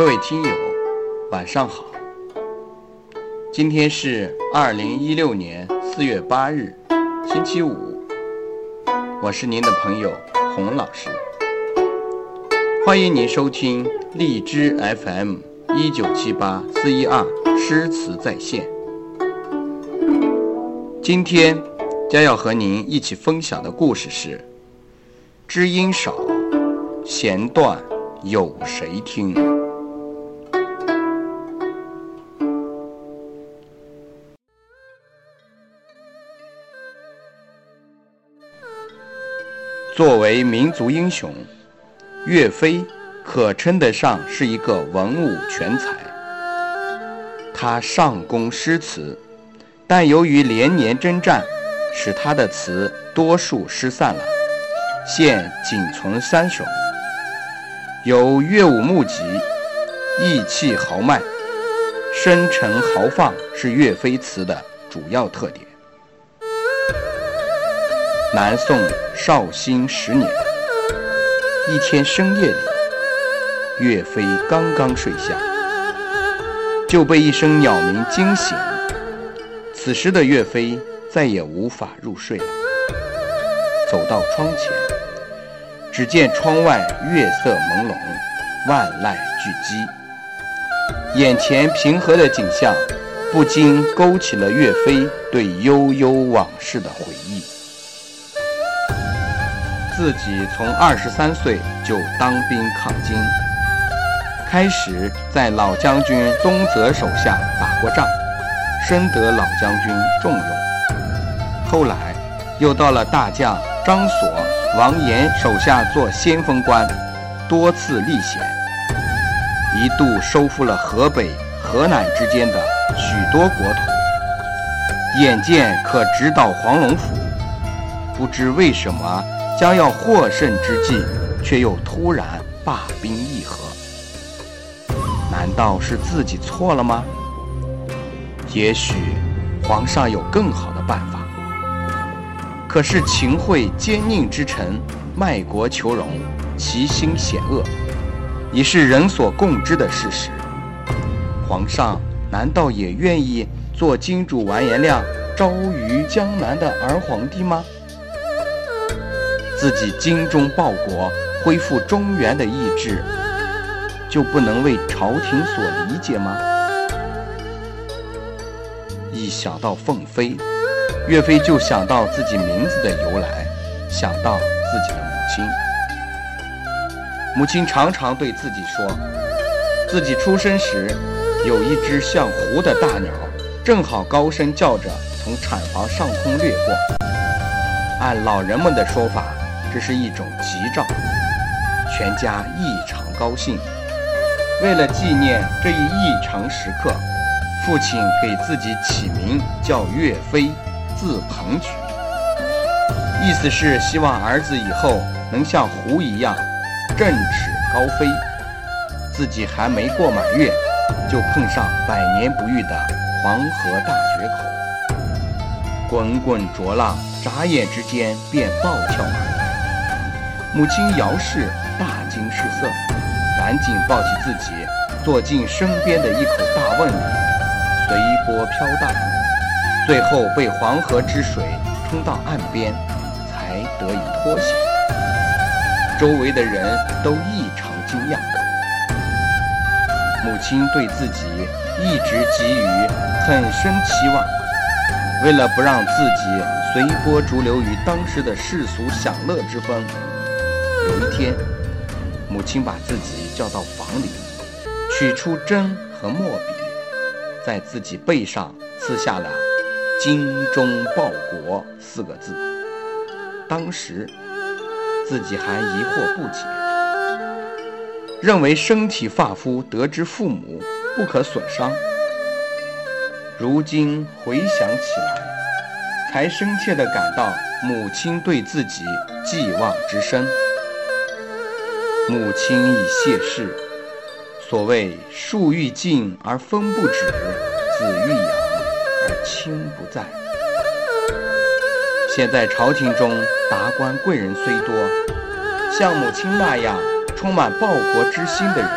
各位听友，晚上好。今天是二零一六年四月八日，星期五。我是您的朋友洪老师，欢迎您收听荔枝 FM 一九七八四一二诗词在线。今天将要和您一起分享的故事是：知音少，弦断有谁听？作为民族英雄，岳飞可称得上是一个文武全才。他上攻诗词，但由于连年征战，使他的词多数失散了，现仅存三首。有《岳武穆集》，意气豪迈、深沉豪放，是岳飞词的主要特点。南宋绍兴十年，一天深夜里，岳飞刚刚睡下，就被一声鸟鸣惊醒。此时的岳飞再也无法入睡了，走到窗前，只见窗外月色朦胧，万籁俱寂，眼前平和的景象，不禁勾起了岳飞对悠悠往事的回忆。自己从二十三岁就当兵抗金，开始在老将军宗泽手下打过仗，深得老将军重用。后来又到了大将张所、王延手下做先锋官，多次历险，一度收复了河北、河南之间的许多国土，眼见可直捣黄龙府，不知为什么。将要获胜之际，却又突然罢兵议和。难道是自己错了吗？也许皇上有更好的办法。可是秦桧奸佞之臣，卖国求荣，其心险恶，已是人所共知的事实。皇上难道也愿意做金主完颜亮招于江南的儿皇帝吗？自己精忠报国、恢复中原的意志，就不能为朝廷所理解吗？一想到凤飞，岳飞就想到自己名字的由来，想到自己的母亲。母亲常常对自己说，自己出生时有一只像狐的大鸟，正好高声叫着从产房上空掠过。按老人们的说法。这是一种吉兆，全家异常高兴。为了纪念这一异常时刻，父亲给自己起名叫岳飞，字鹏举，意思是希望儿子以后能像狐一样振翅高飞。自己还没过满月，就碰上百年不遇的黄河大决口，滚滚浊浪，眨眼之间便暴跳而来。母亲姚氏大惊失色，赶紧抱起自己，坐进身边的一口大瓮里，随波飘荡，最后被黄河之水冲到岸边，才得以脱险。周围的人都异常惊讶。母亲对自己一直给予很深期望，为了不让自己随波逐流于当时的世俗享乐之风。有一天，母亲把自己叫到房里，取出针和墨笔，在自己背上刺下了“精忠报国”四个字。当时自己还疑惑不解，认为身体发肤得之父母不可损伤。如今回想起来，才深切地感到母亲对自己寄望之深。母亲已谢世，所谓树欲静而风不止，子欲养而亲不在。现在朝廷中达官贵人虽多，像母亲那样充满报国之心的人，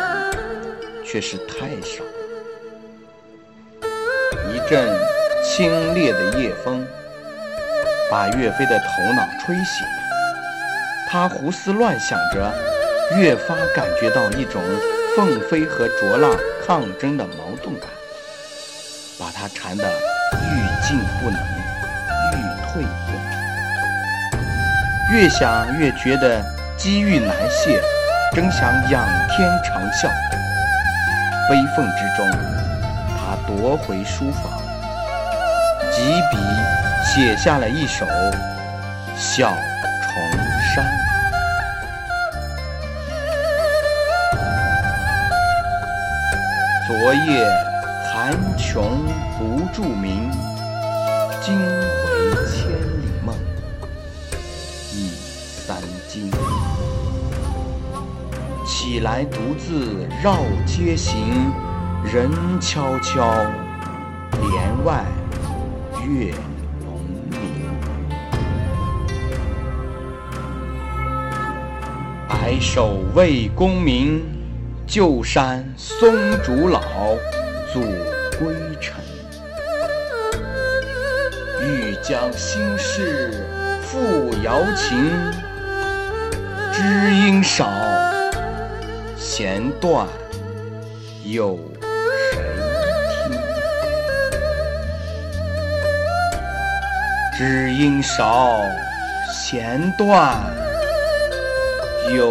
却是太少了。一阵清冽的夜风，把岳飞的头脑吹醒，他胡思乱想着，越发感觉到一种凤飞和卓浪抗争的矛盾感，把他缠得欲进不能，欲退不能，越想越觉得机遇难泄。真想仰天长啸，悲愤之中，他夺回书房，几笔写下了一首《小夜寒穷不著名，惊回千里梦，已三更。起来，独自绕街行，人悄悄，帘外月胧明。白首为功名，旧山松竹老，阻归程。欲将心事付瑶琴，知音少。弦断有谁听？知音少，弦断有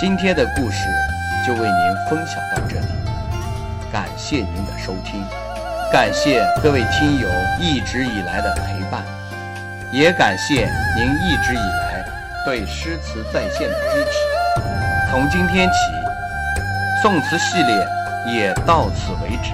今天的故事。就为您分享到这里，感谢您的收听，感谢各位听友一直以来的陪伴，也感谢您一直以来对诗词在线的支持。从今天起，宋词系列也到此为止。